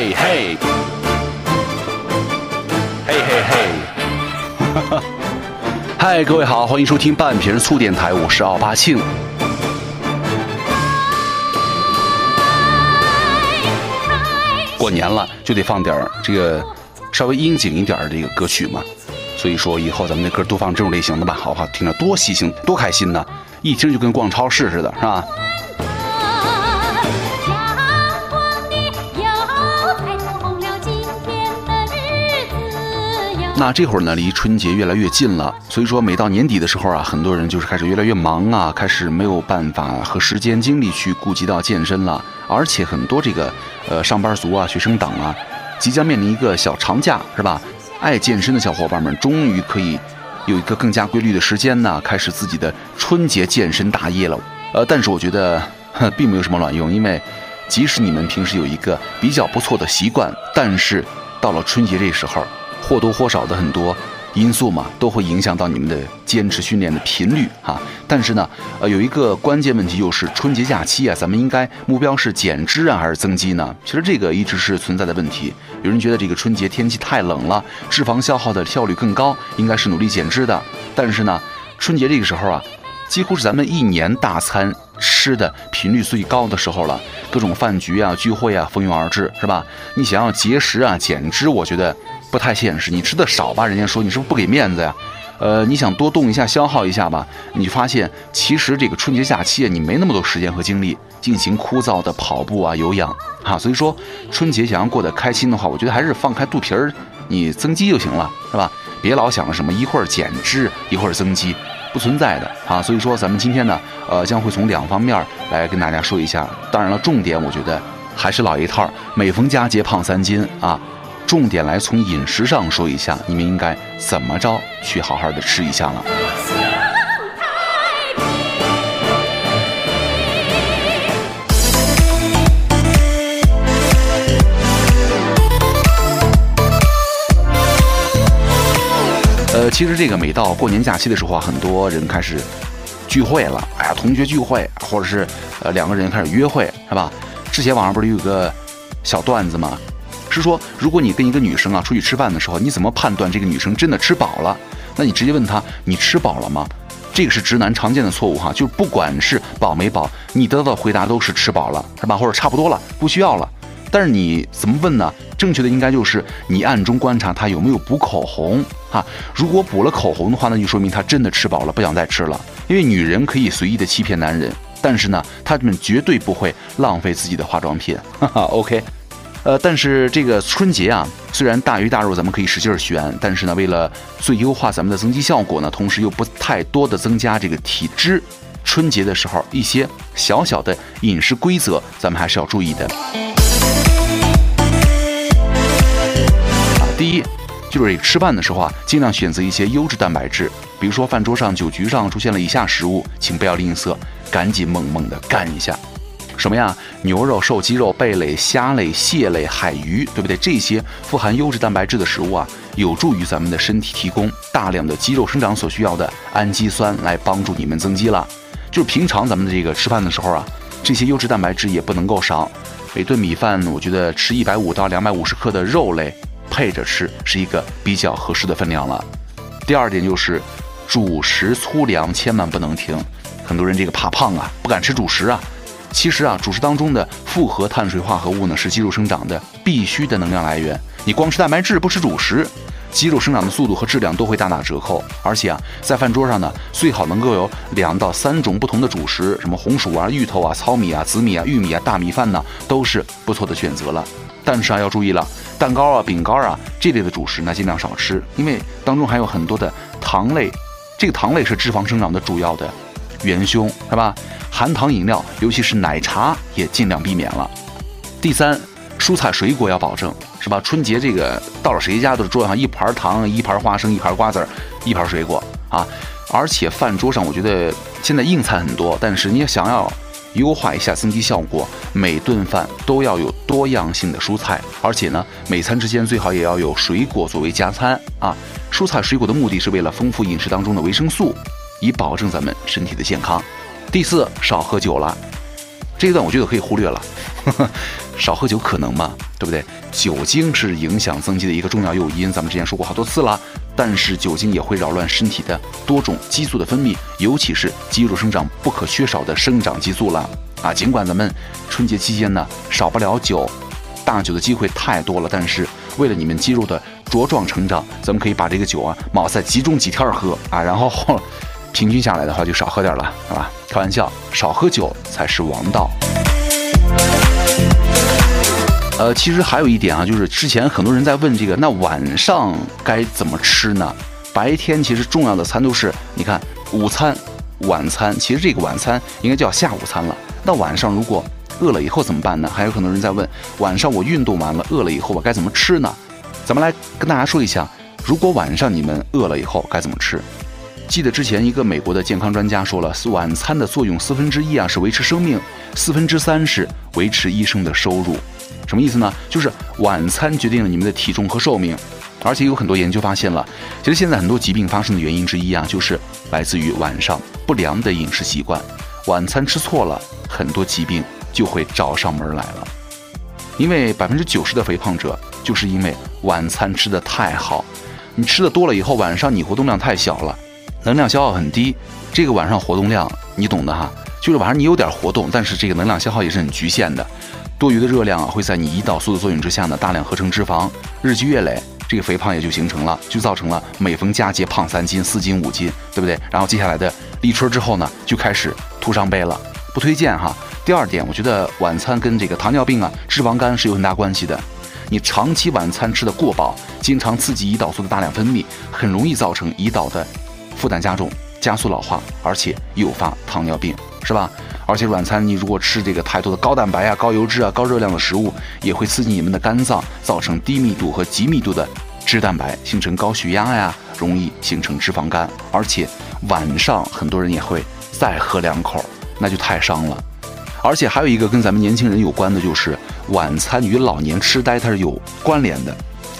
嘿嘿，嘿嘿嘿，嗨，各位好，欢迎收听半瓶醋电台，我是奥巴庆。过年了就得放点儿这个稍微应景一点儿的这个歌曲嘛，所以说以后咱们的歌多放这种类型的吧，好不好？听着多喜庆，多开心呢！一听就跟逛超市似的，是吧？那这会儿呢，离春节越来越近了，所以说每到年底的时候啊，很多人就是开始越来越忙啊，开始没有办法和时间精力去顾及到健身了，而且很多这个呃上班族啊、学生党啊，即将面临一个小长假，是吧？爱健身的小伙伴们终于可以有一个更加规律的时间呢，开始自己的春节健身大业了。呃，但是我觉得并没有什么卵用，因为即使你们平时有一个比较不错的习惯，但是到了春节这时候，或多或少的很多因素嘛，都会影响到你们的坚持训练的频率哈。但是呢，呃，有一个关键问题就是春节假期啊，咱们应该目标是减脂啊，还是增肌呢？其实这个一直是存在的问题。有人觉得这个春节天气太冷了，脂肪消耗的效率更高，应该是努力减脂的。但是呢，春节这个时候啊，几乎是咱们一年大餐吃的频率最高的时候了，各种饭局啊、聚会啊蜂拥而至，是吧？你想要节食啊、减脂，我觉得不太现实。你吃的少吧，人家说你是不是不给面子呀？呃，你想多动一下、消耗一下吧，你发现其实这个春节假期啊，你没那么多时间和精力进行枯燥的跑步啊、有氧啊。所以说，春节想要过得开心的话，我觉得还是放开肚皮儿，你增肌就行了，是吧？别老想着什么一会儿减脂一会儿增肌，不存在的啊。所以说，咱们今天呢，呃，将会从两方面来跟大家说一下。当然了，重点我觉得还是老一套，每逢佳节胖三斤啊。重点来从饮食上说一下，你们应该怎么着去好好的吃一下了。呃，其实这个每到过年假期的时候啊，很多人开始聚会了。哎呀，同学聚会，或者是呃两个人开始约会，是吧？之前网上不是有个小段子吗？是说，如果你跟一个女生啊出去吃饭的时候，你怎么判断这个女生真的吃饱了？那你直接问她，你吃饱了吗？这个是直男常见的错误哈，就是不管是饱没饱，你得到的回答都是吃饱了，是吧？或者差不多了，不需要了。但是你怎么问呢？正确的应该就是你暗中观察她有没有补口红哈。如果补了口红的话，那就说明她真的吃饱了，不想再吃了。因为女人可以随意的欺骗男人，但是呢，她们绝对不会浪费自己的化妆品。哈哈，OK。呃，但是这个春节啊，虽然大鱼大肉咱们可以使劲儿选，但是呢，为了最优化咱们的增肌效果呢，同时又不太多的增加这个体脂，春节的时候一些小小的饮食规则，咱们还是要注意的。啊，第一就是吃饭的时候啊，尽量选择一些优质蛋白质，比如说饭桌上、酒局上出现了以下食物，请不要吝啬，赶紧猛猛的干一下。什么呀？牛肉、瘦鸡肉、贝类、虾类、蟹类、海鱼，对不对？这些富含优质蛋白质的食物啊，有助于咱们的身体提供大量的肌肉生长所需要的氨基酸，来帮助你们增肌了。就是平常咱们的这个吃饭的时候啊，这些优质蛋白质也不能够少。每顿米饭，我觉得吃一百五到两百五十克的肉类配着吃，是一个比较合适的分量了。第二点就是主食粗粮千万不能停。很多人这个怕胖啊，不敢吃主食啊。其实啊，主食当中的复合碳水化合物呢，是肌肉生长的必须的能量来源。你光吃蛋白质不吃主食，肌肉生长的速度和质量都会大打折扣。而且啊，在饭桌上呢，最好能够有两到三种不同的主食，什么红薯啊、芋头啊、糙米啊、紫米啊、玉米啊、大米饭呢，都是不错的选择了。但是啊，要注意了，蛋糕啊、饼干啊这类的主食呢，尽量少吃，因为当中含有很多的糖类，这个糖类是脂肪生长的主要的元凶，是吧？含糖饮料，尤其是奶茶，也尽量避免了。第三，蔬菜水果要保证，是吧？春节这个到了谁家都是桌上一盘糖、一盘花生、一盘瓜子儿、一盘水果啊！而且饭桌上，我觉得现在硬菜很多，但是你想要优化一下增肌效果，每顿饭都要有多样性的蔬菜，而且呢，每餐之间最好也要有水果作为加餐啊！蔬菜水果的目的是为了丰富饮食当中的维生素，以保证咱们身体的健康。第四，少喝酒了，这一段我觉得可以忽略了。少喝酒可能吗？对不对？酒精是影响增肌的一个重要诱因，咱们之前说过好多次了。但是酒精也会扰乱身体的多种激素的分泌，尤其是肌肉生长不可缺少的生长激素了啊！尽管咱们春节期间呢少不了酒，大酒的机会太多了，但是为了你们肌肉的茁壮成长，咱们可以把这个酒啊卯在集中几天喝啊，然后平均下来的话就少喝点了，是吧？开玩笑，少喝酒才是王道。呃，其实还有一点啊，就是之前很多人在问这个，那晚上该怎么吃呢？白天其实重要的餐都是，你看午餐、晚餐，其实这个晚餐应该叫下午餐了。那晚上如果饿了以后怎么办呢？还有很多人在问，晚上我运动完了饿了以后我该怎么吃呢？咱们来跟大家说一下，如果晚上你们饿了以后该怎么吃？记得之前一个美国的健康专家说了，晚餐的作用四分之一啊是维持生命，四分之三是维持医生的收入。什么意思呢？就是晚餐决定了你们的体重和寿命，而且有很多研究发现了，其实现在很多疾病发生的原因之一啊，就是来自于晚上不良的饮食习惯。晚餐吃错了，很多疾病就会找上门来了。因为百分之九十的肥胖者就是因为晚餐吃的太好，你吃的多了以后，晚上你活动量太小了，能量消耗很低。这个晚上活动量你懂的哈，就是晚上你有点活动，但是这个能量消耗也是很局限的。多余的热量啊，会在你胰岛素的作用之下呢，大量合成脂肪，日积月累，这个肥胖也就形成了，就造成了每逢佳节胖三斤、四斤、五斤，对不对？然后接下来的立春之后呢，就开始徒伤悲了，不推荐哈。第二点，我觉得晚餐跟这个糖尿病啊、脂肪肝是有很大关系的。你长期晚餐吃的过饱，经常刺激胰岛素的大量分泌，很容易造成胰岛的负担加重，加速老化，而且诱发糖尿病，是吧？而且晚餐你如果吃这个太多的高蛋白啊、高油脂啊、高热量的食物，也会刺激你们的肝脏，造成低密度和极密度的脂蛋白，形成高血压呀，容易形成脂肪肝。而且晚上很多人也会再喝两口，那就太伤了。而且还有一个跟咱们年轻人有关的，就是晚餐与老年痴呆它是有关联的。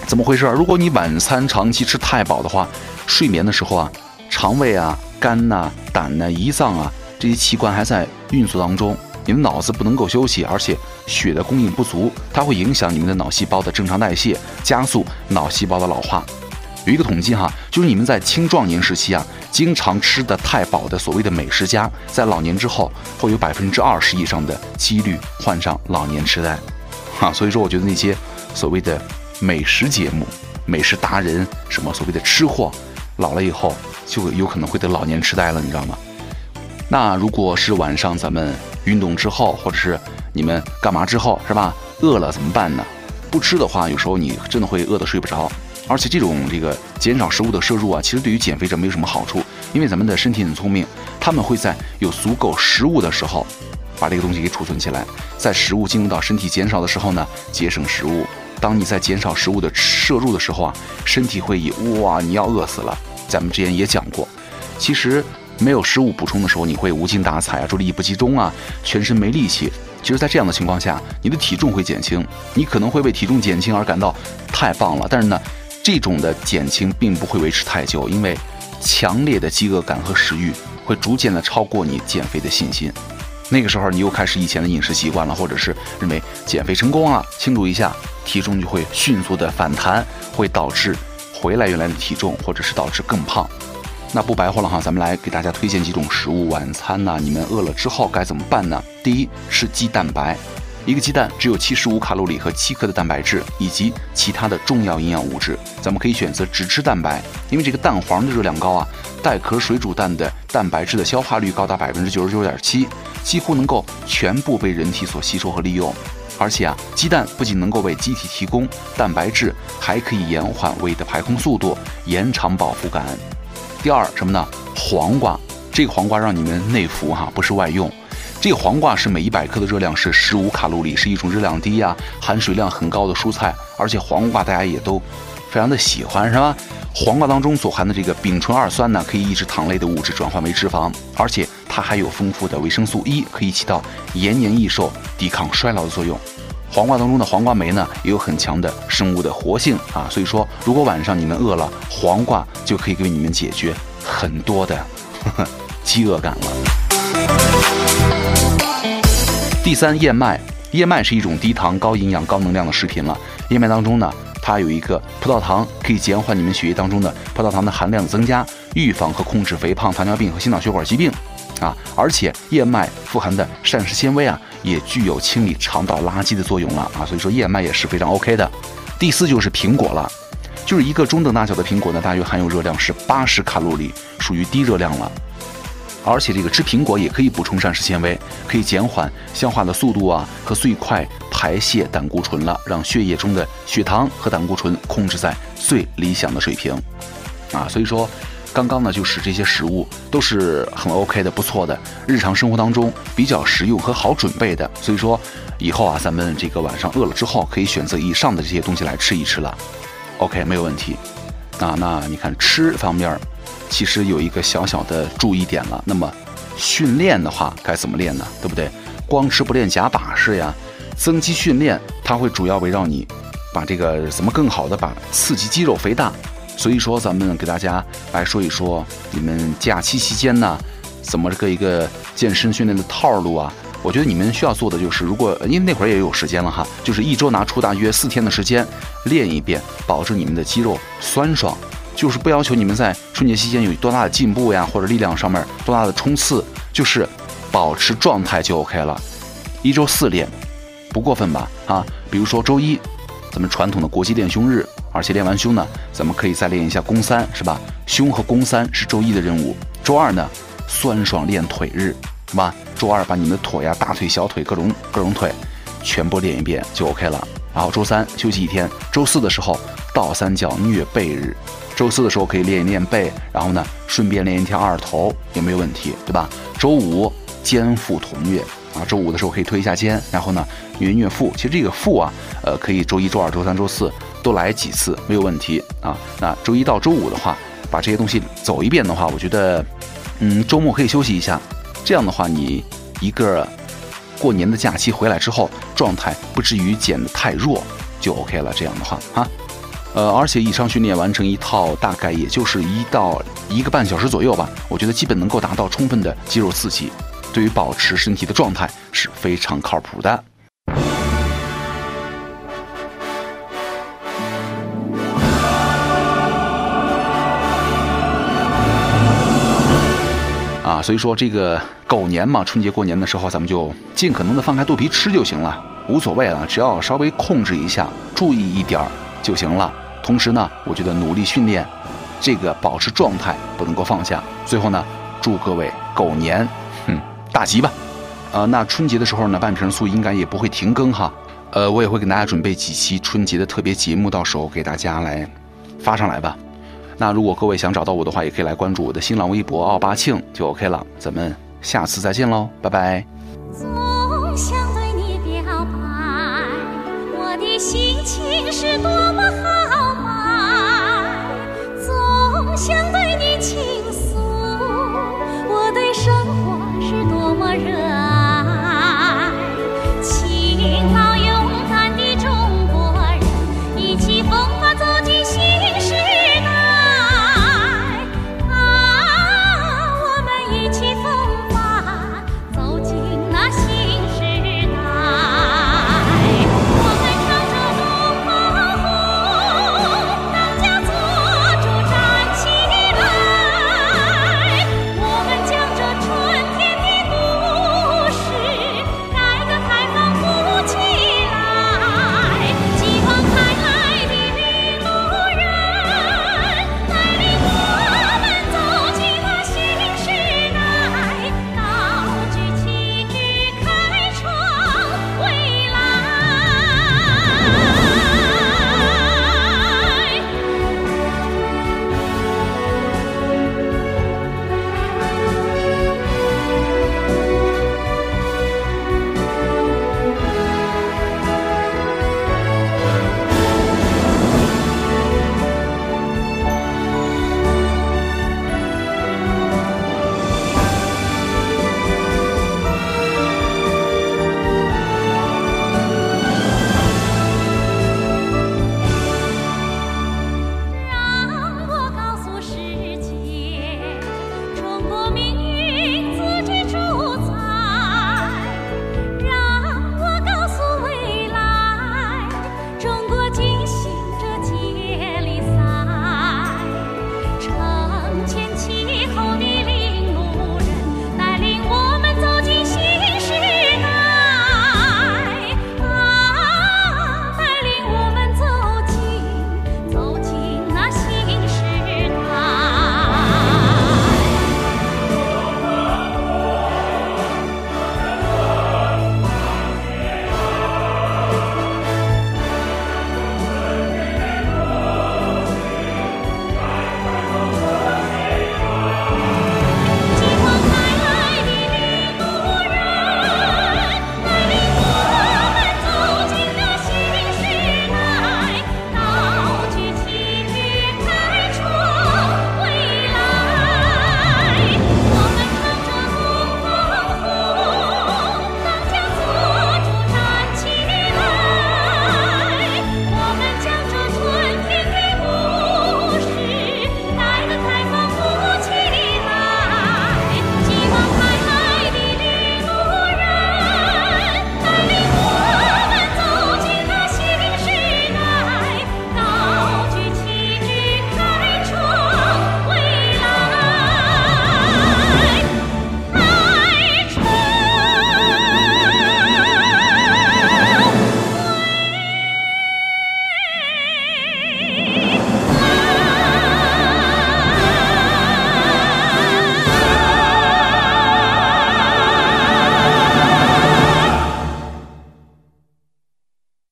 怎么回事？如果你晚餐长期吃太饱的话，睡眠的时候啊，肠胃啊、肝呐、胆呐、胰脏啊。这些器官还在运作当中，你的脑子不能够休息，而且血的供应不足，它会影响你们的脑细胞的正常代谢，加速脑细胞的老化。有一个统计哈，就是你们在青壮年时期啊，经常吃的太饱的所谓的美食家，在老年之后会有百分之二十以上的几率患上老年痴呆。哈，所以说我觉得那些所谓的美食节目、美食达人，什么所谓的吃货，老了以后就有可能会得老年痴呆了，你知道吗？那如果是晚上咱们运动之后，或者是你们干嘛之后，是吧？饿了怎么办呢？不吃的话，有时候你真的会饿得睡不着。而且这种这个减少食物的摄入啊，其实对于减肥者没有什么好处，因为咱们的身体很聪明，他们会在有足够食物的时候，把这个东西给储存起来，在食物进入到身体减少的时候呢，节省食物。当你在减少食物的摄入的时候啊，身体会以哇你要饿死了。咱们之前也讲过，其实。没有食物补充的时候，你会无精打采啊，注意力不集中啊，全身没力气。其实，在这样的情况下，你的体重会减轻，你可能会为体重减轻而感到太棒了。但是呢，这种的减轻并不会维持太久，因为强烈的饥饿感和食欲会逐渐的超过你减肥的信心。那个时候，你又开始以前的饮食习惯了，或者是认为减肥成功了，庆祝一下，体重就会迅速的反弹，会导致回来原来的体重，或者是导致更胖。那不白话了哈，咱们来给大家推荐几种食物。晚餐呢，你们饿了之后该怎么办呢？第一，吃鸡蛋白，一个鸡蛋只有七十五卡路里和七克的蛋白质，以及其他的重要营养物质。咱们可以选择只吃蛋白，因为这个蛋黄的热量高啊，带壳水煮蛋的蛋白质的消化率高达百分之九十九点七，几乎能够全部被人体所吸收和利用。而且啊，鸡蛋不仅能够为机体提供蛋白质，还可以延缓胃的排空速度，延长饱腹感。第二什么呢？黄瓜，这个黄瓜让你们内服哈，不是外用。这个黄瓜是每一百克的热量是十五卡路里，是一种热量低呀、含水量很高的蔬菜。而且黄瓜大家也都非常的喜欢，是吧？黄瓜当中所含的这个丙醇二酸呢，可以抑制糖类的物质转换为脂肪，而且它还有丰富的维生素 E，可以起到延年益寿、抵抗衰老的作用。黄瓜当中的黄瓜酶呢，也有很强的生物的活性啊，所以说如果晚上你们饿了，黄瓜就可以给你们解决很多的饥饿感了。第三，燕麦，燕麦是一种低糖、高营养、高能量的食品了。燕麦当中呢，它有一个葡萄糖，可以减缓你们血液当中的葡萄糖的含量增加，预防和控制肥胖、糖尿病和心脑血管疾病。啊，而且燕麦富含的膳食纤维啊，也具有清理肠道垃圾的作用了啊，所以说燕麦也是非常 OK 的。第四就是苹果了，就是一个中等大小的苹果呢，大约含有热量是八十卡路里，属于低热量了。而且这个吃苹果也可以补充膳食纤维，可以减缓消化的速度啊，和最快排泄胆固醇了，让血液中的血糖和胆固醇控制在最理想的水平。啊，所以说。刚刚呢，就是这些食物都是很 OK 的，不错的，日常生活当中比较实用和好准备的。所以说，以后啊，咱们这个晚上饿了之后，可以选择以上的这些东西来吃一吃了。OK，没有问题。啊，那你看吃方面，其实有一个小小的注意点了。那么训练的话，该怎么练呢？对不对？光吃不练假把式呀。增肌训练它会主要围绕你，把这个怎么更好的把刺激肌肉肥大。所以说，咱们给大家来说一说，你们假期期间呢，怎么个一个健身训练的套路啊？我觉得你们需要做的就是，如果因为那会儿也有时间了哈，就是一周拿出大约四天的时间练一遍，保证你们的肌肉酸爽。就是不要求你们在春节期间有多大的进步呀，或者力量上面多大的冲刺，就是保持状态就 OK 了。一周四练，不过分吧？啊，比如说周一，咱们传统的国际练胸日。而且练完胸呢，咱们可以再练一下肱三，是吧？胸和肱三是周一的任务。周二呢，酸爽练腿日，是吧？周二把你们的腿呀、大腿、小腿各种各种腿全部练一遍就 OK 了。然后周三休息一天，周四的时候倒三角虐背日。周四的时候可以练一练背，然后呢顺便练一天二头也没有问题，对吧？周五肩腹同虐啊，周五的时候可以推一下肩，然后呢虐虐腹。其实这个腹啊，呃，可以周一周二周三周四。都来几次没有问题啊？那周一到周五的话，把这些东西走一遍的话，我觉得，嗯，周末可以休息一下。这样的话，你一个过年的假期回来之后，状态不至于减得太弱，就 OK 了。这样的话啊，呃，而且以上训练完成一套，大概也就是一到一个半小时左右吧。我觉得基本能够达到充分的肌肉刺激，对于保持身体的状态是非常靠谱的。所以说这个狗年嘛，春节过年的时候，咱们就尽可能的放开肚皮吃就行了，无所谓了，只要稍微控制一下，注意一点儿就行了。同时呢，我觉得努力训练，这个保持状态不能够放下。最后呢，祝各位狗年，嗯，大吉吧。呃，那春节的时候呢，半瓶醋应该也不会停更哈。呃，我也会给大家准备几期春节的特别节目，到时候给大家来发上来吧。那如果各位想找到我的话，也可以来关注我的新浪微博奥巴庆就 OK 了。咱们下次再见喽，拜拜。